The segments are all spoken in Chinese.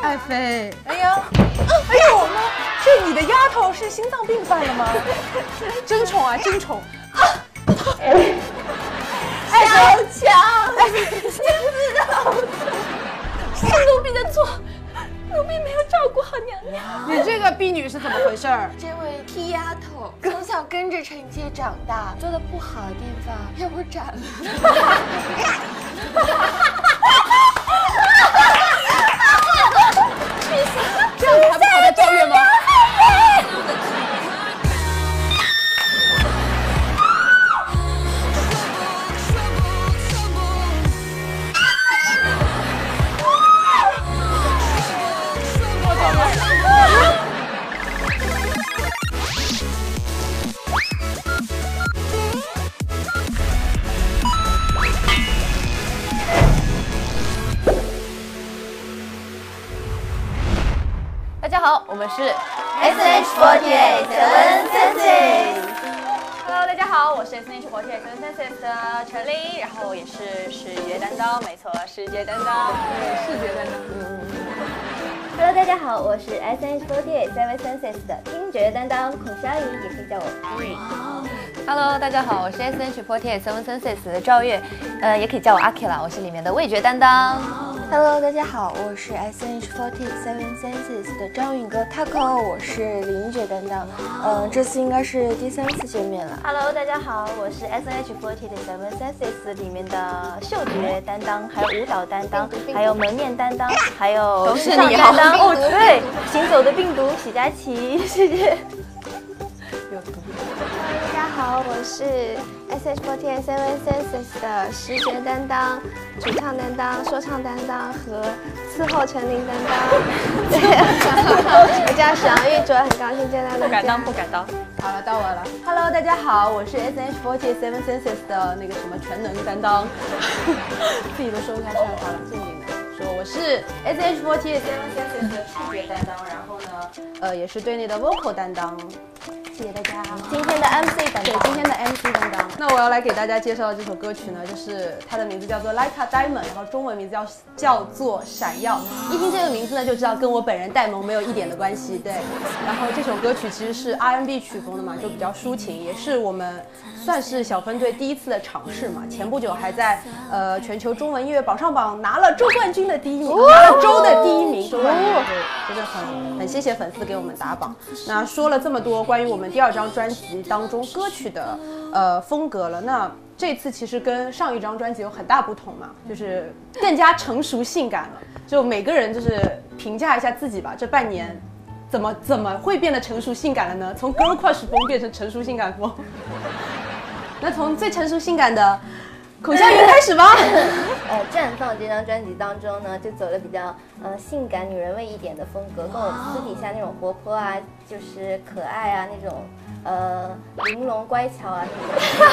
爱妃，哎呀，哎呦，这你的丫头是心脏病犯了吗？争宠啊，争宠！小强，你不知道是奴婢的错，奴婢没有照顾好娘娘。你这个婢女是怎么回事儿？这位替丫头从小跟着臣妾长大，做的不好的地方让我斩了。抱怨吗？们是 S H eight seven senses。Hello，大家好，我是 S H eight seven senses 的陈琳，然后也是视觉担当，没错，视觉担当。视觉担当。Hello，大家好，我是 S H Forty Seven Senses 的听觉担当孔佳莹，也可以叫我玉。Hello，大家好，我是 S H eight seven senses 的赵月，呃，也可以叫我阿 K 啦，我是里面的味觉担当。Hello，大家好，我是 S H Forty Seven Senses 的张允哥 Taco，我是林觉担当。嗯、这次应该是第三次见面了。Hello，大家好，我是 S N H forty seven senses 里面的嗅觉担当，还有舞蹈担当，还有门面担当，还有都是时尚担当。好哦，对，行走的病毒许佳琪，谢谢。好，我是 S H Forty Seven Senses 的视觉担当、主唱担当、说唱担当和伺候陈琳担当。我叫沈阳玉卓，很高兴见到大家。不敢当，不敢当。好了，到我了。Hello，大家好，我是 S H forty seven senses 的那个什么全能担当，自己都说不下去了。好了，正经的说，我是 S H forty seven senses 的视觉担当，然后呢，呃，也是队内的 vocal 担当。谢谢大家。今天的 MC 担对，当，今天的 MC 担当。那我要来给大家介绍的这首歌曲呢，就是它的名字叫做《Like a Diamond》，然后中文名字叫叫做《闪耀》。一听这个名字呢，就知道跟我本人戴萌没有一点的关系。对，然后这首歌曲其实是 R&B 曲风的嘛，就比较抒情，也是我们算是小分队第一次的尝试嘛。前不久还在呃全球中文音乐榜上榜拿了周冠军的第一名，拿了周的第一名，周冠军，对，真的很很谢谢粉丝给我们打榜。那说了这么多关于我们第二张专辑当中歌曲的呃风格了，那这次其实跟上一张专辑有很大不同嘛，就是更加成熟性感了。就每个人就是评价一下自己吧，这半年怎么怎么会变得成熟性感了呢？从 girl crush 风变成成熟性感风。那从最成熟性感的孔祥云开始吧。呃，绽放这张专辑当中呢，就走了比较呃性感女人味一点的风格，跟我私底下那种活泼啊，就是可爱啊那种呃玲珑乖巧啊那种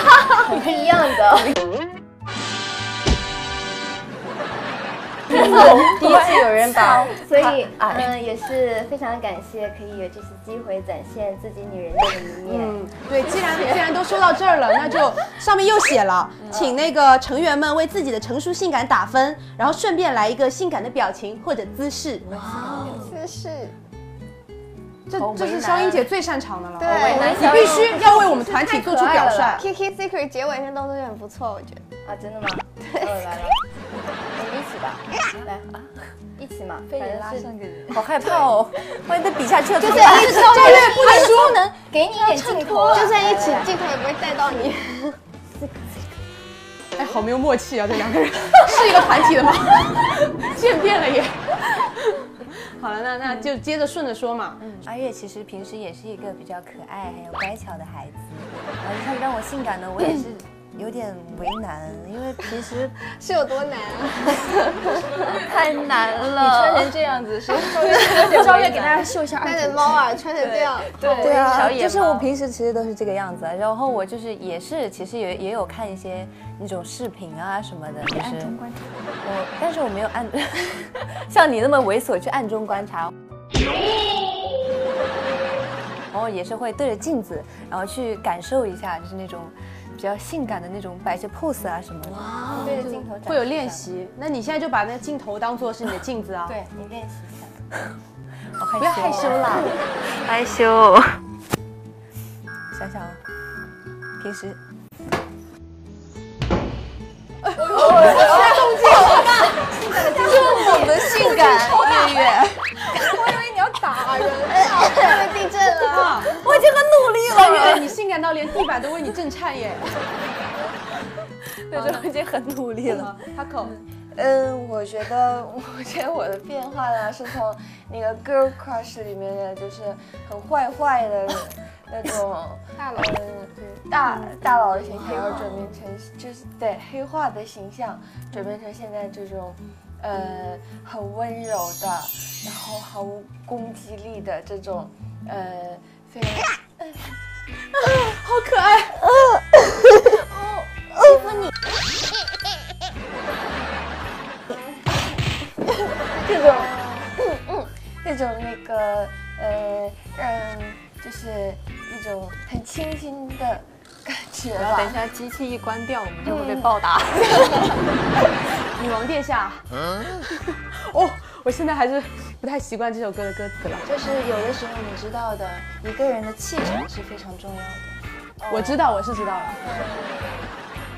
很不一样的。第一次有人把所以，啊嗯、也是非常感谢可以有这次机会展现自己女人的一面。嗯，对，既然既然都说到这儿了，那就上面又写了，请那个成员们为自己的成熟性感打分，然后顺便来一个性感的表情或者姿势。姿势，这这是肖英姐最擅长的了。对你必须要为我们团体做出表率。Kiki Secret 结尾那动作也很不错，我觉得。啊，真的吗？对，来了，起吧，来，一起嘛，反正是好害怕哦，万一被比下去了，就这样一起，赵月不能说能给你一点镜头啊，就算一起，镜头也不会带到你。哎，好没有默契啊，这两个人。是一个团体的吗？渐变了也。好了，那那就接着顺着说嘛。嗯。阿月其实平时也是一个比较可爱还有乖巧的孩子，然后他让我性感的，我也是有点为难，因为平时 是有多难啊？太难了。你穿成这样子是赵月给大家秀一下戴着猫啊，穿成这样，对对啊就是我平时其实都是这个样子，然后我就是也是其实也也有看一些那种视频啊什么的，就是我，但是我没有暗 像你那么猥琐去暗中观察。然后也是会对着镜子，然后去感受一下，就是那种比较性感的那种摆一些 pose 啊什么的。对着镜头会有练。习。那你现在就把那镜头当做是你的镜子啊。对你练习一下。好害羞、不要害羞啦。害羞。想想啊，平时猛的性感，月月。地震了，我已经很努力了，月月，你性感到连地板都为你震颤耶。对，我已经很努力了。他口。嗯，我觉得，我觉得我的变化呢，是从那个 Girl Crush 里面的，就是很坏坏的那种大佬，嗯，大大佬的形象，然后转变成就是对黑化的形象，转变成现在这种，呃，很温柔的，然后毫无攻击力的这种，呃，非常。好可爱。这种，嗯嗯，这种那个呃，让人就是一种很清新的感觉吧然后等一。下机器一关掉，我们就会被暴打。女王殿下。嗯 哦，我现在还是不太习惯这首歌的歌词了。就是有的时候你知道的，一个人的气场是非常重要的。我知道，我是知道了。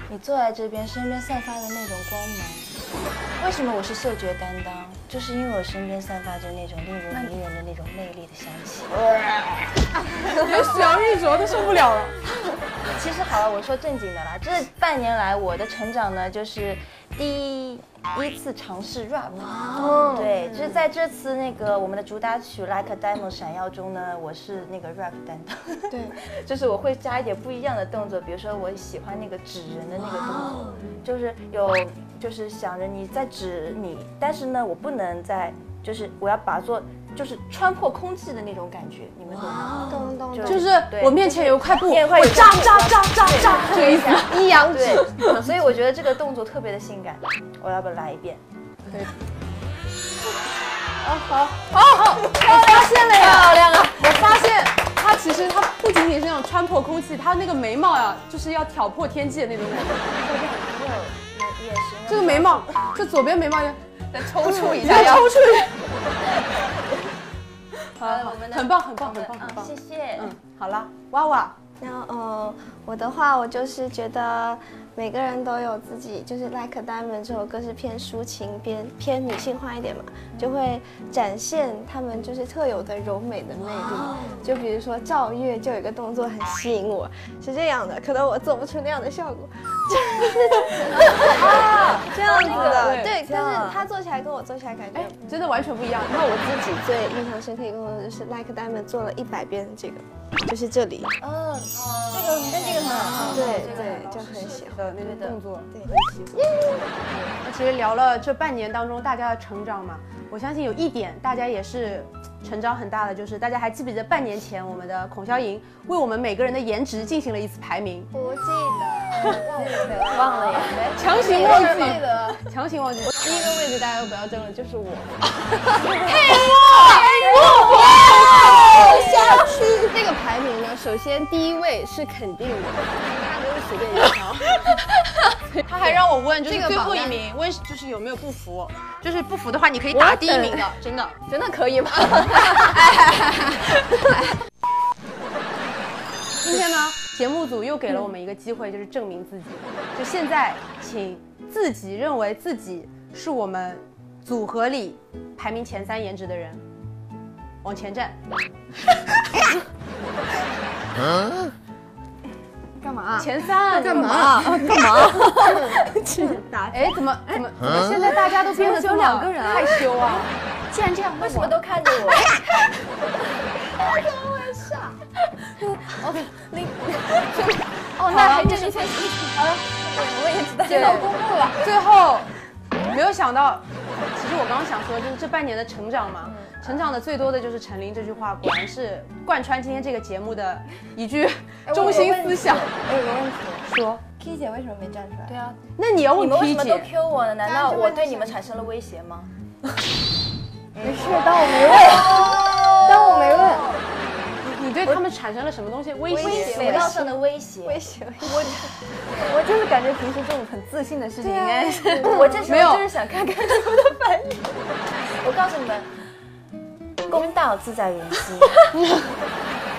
你坐在这边，身边散发的那种光芒，为什么我是嗅觉担当？就是因为我身边散发着那种令人迷人的那种魅力的香气。连许阳玉琢都受不了了。其实好了，我说正经的啦，这半年来我的成长呢，就是第一次尝试 rap。对，就是在这次那个我们的主打曲《Like a Diamond》闪耀中呢，我是那个 rap 担当。对，就是我会加一点不一样的动作，比如说我喜欢那个指人的那个动作，就是有就是想着你在指你，但是呢，我不能在就是我要把做就是穿破空气的那种感觉，你们懂吗？就是我面前有一块布，面块有我扎扎扎扎扎，这个意思。一阳指，所以我觉得这个动作特别的性感，我要不要来一遍？发现了呀，漂亮啊！我发现他其实他不仅仅是那种穿破空气，他那个眉毛呀，就是要挑破天际的那种感觉。这个眉毛，这左边眉毛要再抽搐一你下，再抽出去。好，我们的很棒，很棒，很棒，很嗯，棒谢。谢。嗯，好了，娃娃，然后，呃，我的话，我就是觉得每个人都有自己，就是《Like a Diamond》这首歌是偏抒情、偏偏女性化一点嘛，就会展现他们就是特有的柔美的魅力。就比如说赵月就有一个动作很吸引我，是这样的，可能我做不出那样的效果。啊，这样子的，对对，但是他做起来跟我做起来感觉哎，真的完全不一样。然后我自己最印象深刻一个动作就是 Like a Diamond 做了一百遍这个，就是这里，嗯，这个跟这个很好。对对，就很喜欢。的那个动作，对很喜欢。那其实聊了这半年当中大家的成长嘛，我相信有一点大家也是成长很大的，就是大家还记不记得半年前我们的孔潇莹为我们每个人的颜值进行了一次排名，不记得，忘了耶。强行忘记记，得。强行忘记。第一个位置大家都不要争了，就是我。下去。这个排名呢，首先第一位是肯定的，其他都是随便一挑。他还让我问，就是最后一名，问就是有没有不服，就是不服的话，你可以打第一名的，真的。真的可以吗？今天呢，节目组又给了我们一个机会，就是证明自己。就现在，请自己认为自己是我们组合里排名前三颜值的人，往前站。干嘛？前三干嘛？干嘛？打哎，怎么怎么怎么现在大家都变得只有两个人啊害羞啊？既然这样，为什么都看着我？哦，那还真是前好了，我也知道，接到公布了。最后没有想到，其实我刚刚想说，就是这半年的成长嘛，成长的最多的就是陈琳这句话，果然是贯穿今天这个节目的一句中心思想。我有个问题说，，K 姐为什么没站出来？对啊，那你要问你们为什么都姐，Q 我呢？难道我对你们产生了威胁吗？没事，当我没问，对他们们产生了什么东西威胁？美貌上的威胁。威胁我就是感觉平时这种很自信的事情，应该是我这时候就是想看看你们的反应。我告诉你们，公道自在人心，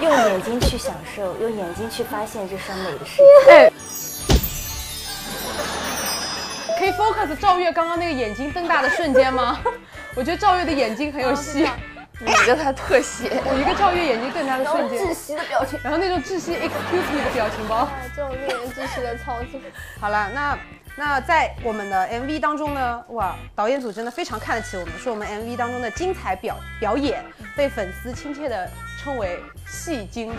用眼睛去享受，用眼睛去发现这双美的世界。哎，可以 focus 赵月刚刚那个眼睛瞪大的瞬间吗？我觉得赵月的眼睛很有戏，你一个他特写，我一个赵月眼睛瞪大的瞬间，窒息的表情。然后那种窒息 excuse me 的表情包。这种令人窒息的操作。好了，那那在我们的 MV 当中呢，哇，导演组真的非常看得起我们，说我们 MV 当中的精彩表表演被粉丝亲切的称为戏精，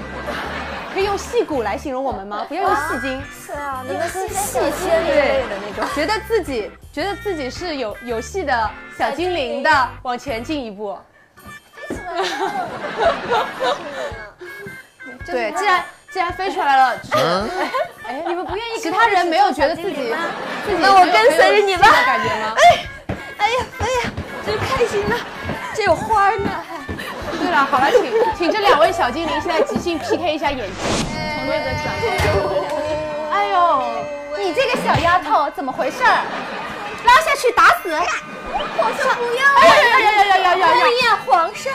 可以用戏骨来形容我们吗？不要用戏精。是啊，你们是戏仙一类的那种。觉得自己觉得自己是有有戏的小精灵的，往前进一步。对，既然既然飞出来了，就 是哎，你们不愿意？其他人没有觉得自己自己那我跟随着你吧很有戏的感觉吗？哎呀，哎呀，真开心啊！这有花呢，还。对了，好了，请请这两位小精灵现在即兴 PK 一下演技，从那个转过来。哎呦，你这个小丫头怎么回事儿？拉下去打死！皇上不要！哎呀呀呀呀呀！二呀，皇上，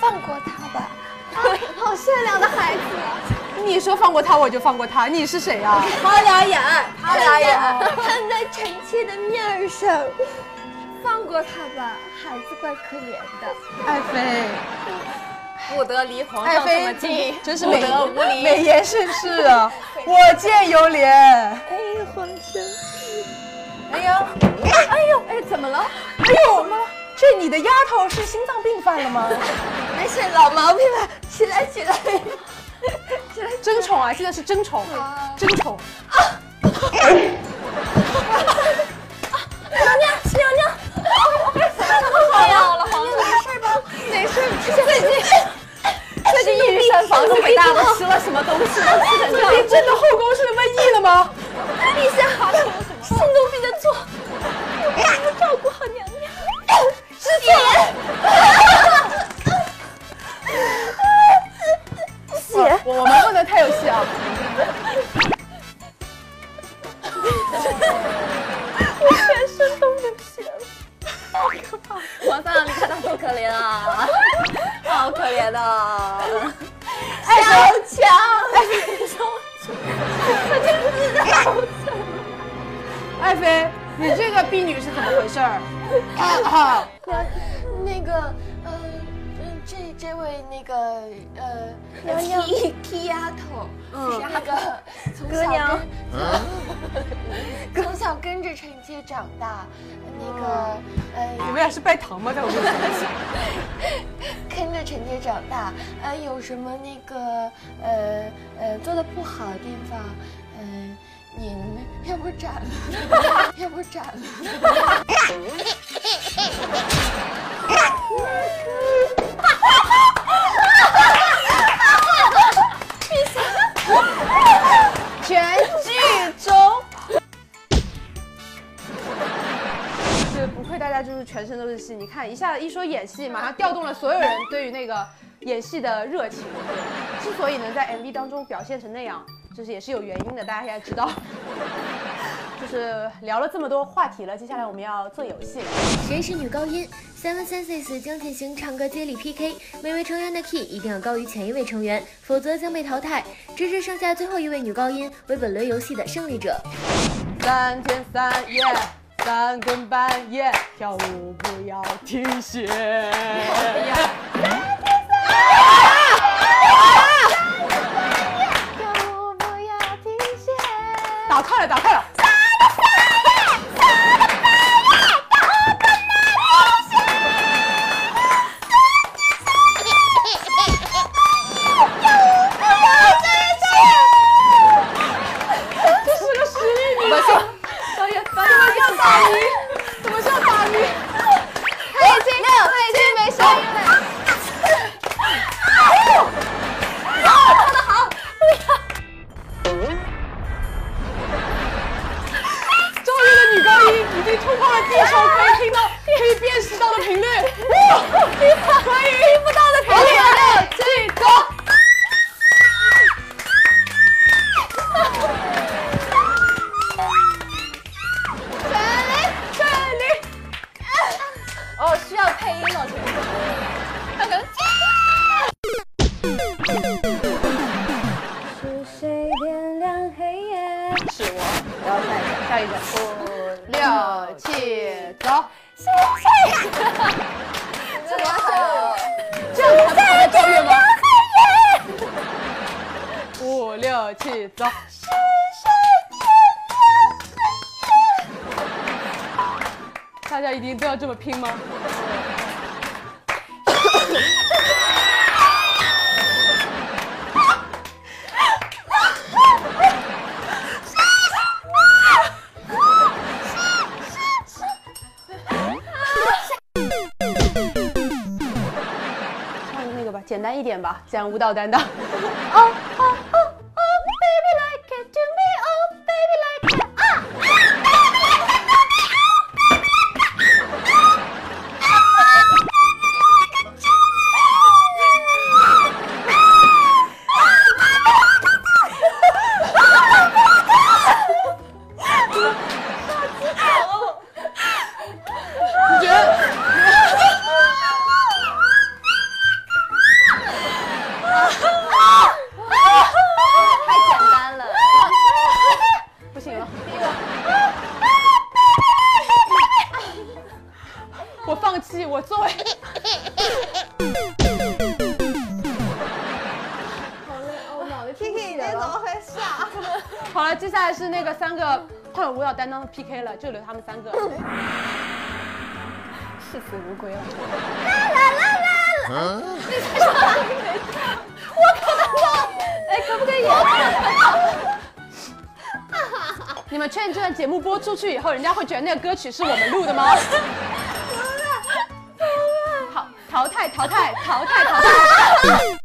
放过他吧！好善良的孩子，你说放过他，我就放过他。你是谁呀？他俩眼，他俩眼，看在臣妾的面上，放过他吧。孩子怪可怜的。爱妃，不得离皇上这么近，真是美得无礼，美言盛世啊！我见犹怜。哎呀，皇上。哎呀，哎呦，哎，怎么了？哎呦，怎么了？这你的丫头是心脏病犯了吗？没事，老毛病了，起来起来。起来争宠啊！现在是争宠，争宠。娘娘，娘娘哎呀，了皇上，没事，最近最近玉山房子给大家都吃了什么东西？都吃成这样。你真的后宫是瘟疫了吗？陛下，是奴婢的错，我帮你们照顾好娘 跟着陈姐长大，呃，有什么那个，呃呃，做的不好的地方，嗯、您要不斩了，要不斩了。全大家就是全身都是戏，你看一下一说演戏，马上调动了所有人对于那个演戏的热情。之所以能在 MV 当中表现成那样，就是也是有原因的，大家现在知道。就是聊了这么多话题了，接下来我们要做游戏了。谁是女高音？Seven Senses 将进行唱歌接力 PK，每位成员的 key 一定要高于前一位成员，否则将被淘汰。直至剩下最后一位女高音为本轮游戏的胜利者。三天三夜，三更半夜，跳舞不要停歇。跳舞不要停歇。打开了，打开了。五六七，走。大家一定都要这么拼吗？唱个那个吧，简单一点吧，讲舞蹈担当。哦就留他们三个。视死如归了。哎，可不可以？你们确定这段节目播出去以后，人家会觉得那个歌曲是我们录的吗？好，淘汰，淘汰，淘汰，淘汰。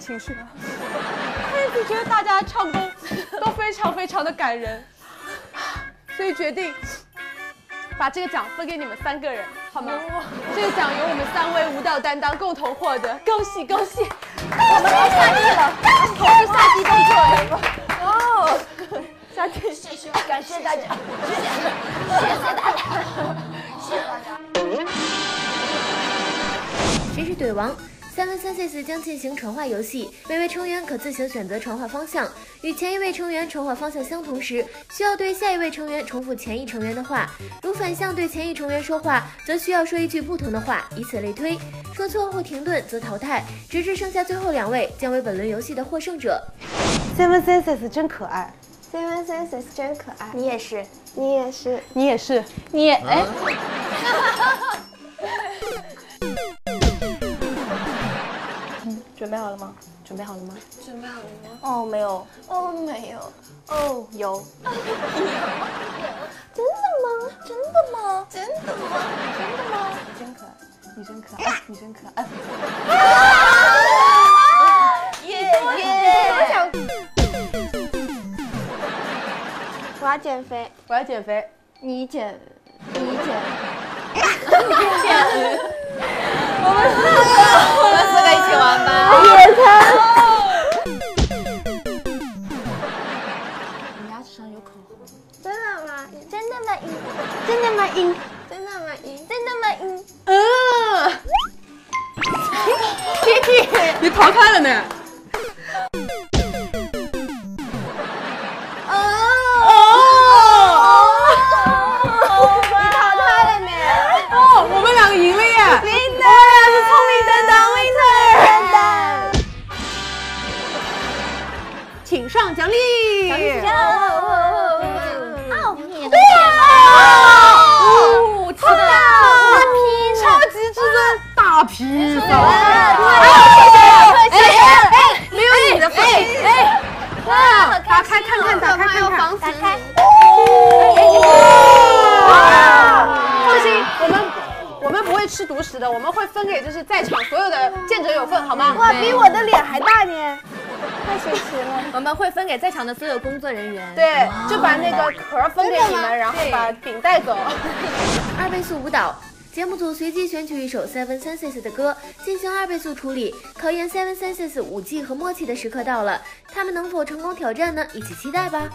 情绪。导演组觉得大家唱功都非常非常的感人，所以决定把这个奖分给你们三个人，好吗？这个奖由我们三位舞蹈担当共同获得，恭喜恭喜！我们都下地了，同时下地动作。哦，下地，感谢大家，谢谢，谢谢大家，谢谢大家。谁是怼王？Seven Senses 将进行传话游戏，每位成员可自行选择传话方向。与前一位成员传话方向相同时，需要对下一位成员重复前一成员的话；如反向对前一成员说话，则需要说一句不同的话，以此类推。说错或停顿则淘汰，直至剩下最后两位，将为本轮游戏的获胜者。Seven Senses 真可爱，Seven Senses 真可爱，你也是。你也是。你也是。你也哎，准备好了吗？准备好了吗？准备好了吗哦，没有。哦，没有。哦，有。真的吗？真的吗？真的吗？真的吗？你真可爱，你真可爱，你真可爱。耶我想。我要减肥，我要减肥。你减，你减。我们四个一起玩吧。你牙齿上有口红。真的吗？真的吗？嗯真的吗？真的吗？真的吗？嗯。嗯。Kiki，你逃开了呢。上奖励！对呀，超级大皮超至尊大皮子，对，谢谢谢谢，没有你的份，哎，打开看看，打开看看，放心，我们我们不会吃独食的，我们会分给就是在场所有的见者有份，好吗？哇，比我的脸还大呢！太神奇了。我们会分给在场的所有工作人员。对，就把那个壳分给你们，然后把饼带走。二倍速舞蹈。节目组随机选取一首 Seven Senses 的歌进行二倍速处理，考验 Seven Senses 舞技和默契的时刻到了，他们能否成功挑战呢？一起期待吧！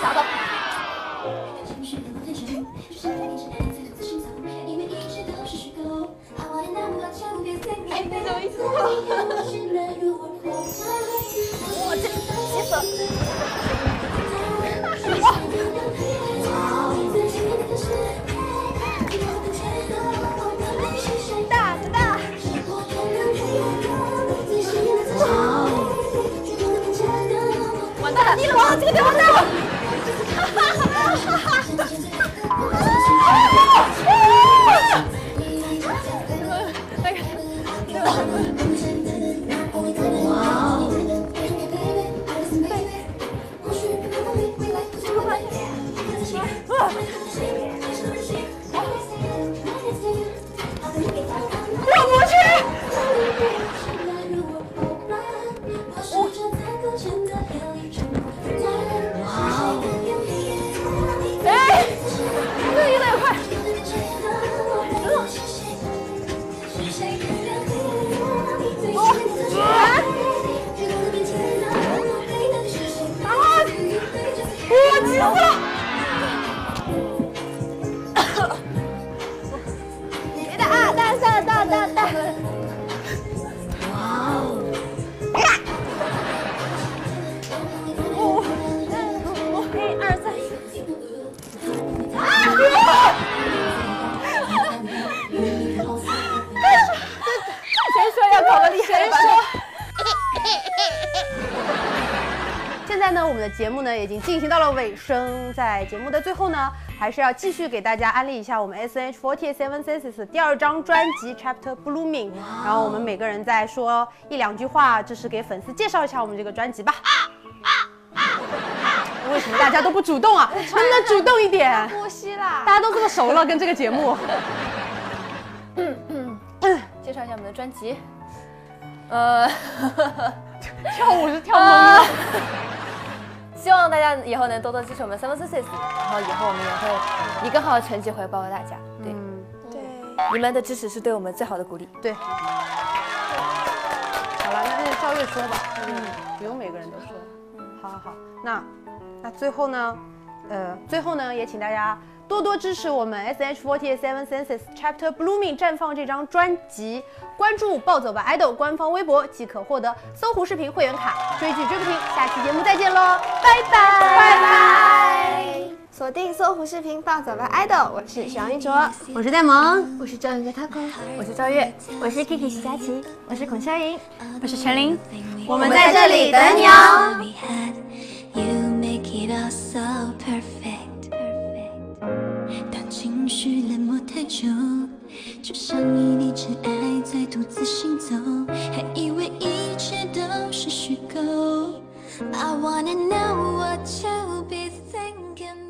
小的。哎，我这急死 们的节目呢已经进行到了尾声，在节目的最后呢，还是要继续给大家安利一下我们 S N H forty seven senses 第二张专辑 Chapter Blooming，然后我们每个人再说一两句话，就是给粉丝介绍一下我们这个专辑吧。为什么大家都不主动啊？能不能主动一点？呼吸啦！大家都这么熟了，跟这个节目。介绍一下我们的专辑。呃，跳舞是跳懵了。希望大家以后能多多支持我们 Seven Senses，然后以后我们也会以更好的成绩回报大家。对，对，你们的支持是对我们最好的鼓励。对。好了，那就赵月说吧，嗯，不用每个人都说。嗯，好好好，那那最后呢，呃，最后呢，也请大家多多支持我们 S H forty seven senses chapter blooming 绽放这张专辑，关注暴走吧 idol 官方微博即可获得搜狐视频会员卡，追剧追不停。下期节目再见喽，拜拜。拜拜！锁定搜狐视频暴走吧 idol，我是小一卓，我是戴萌，我是赵云的 taco，我是赵月，我是 Kiki 徐佳琪，我是孔潇莹，我是陈琳，我们在这里等你哦。太久，就像一粒尘埃在独自行走，还以为一切都是虚构。I wanna know what you be thinking。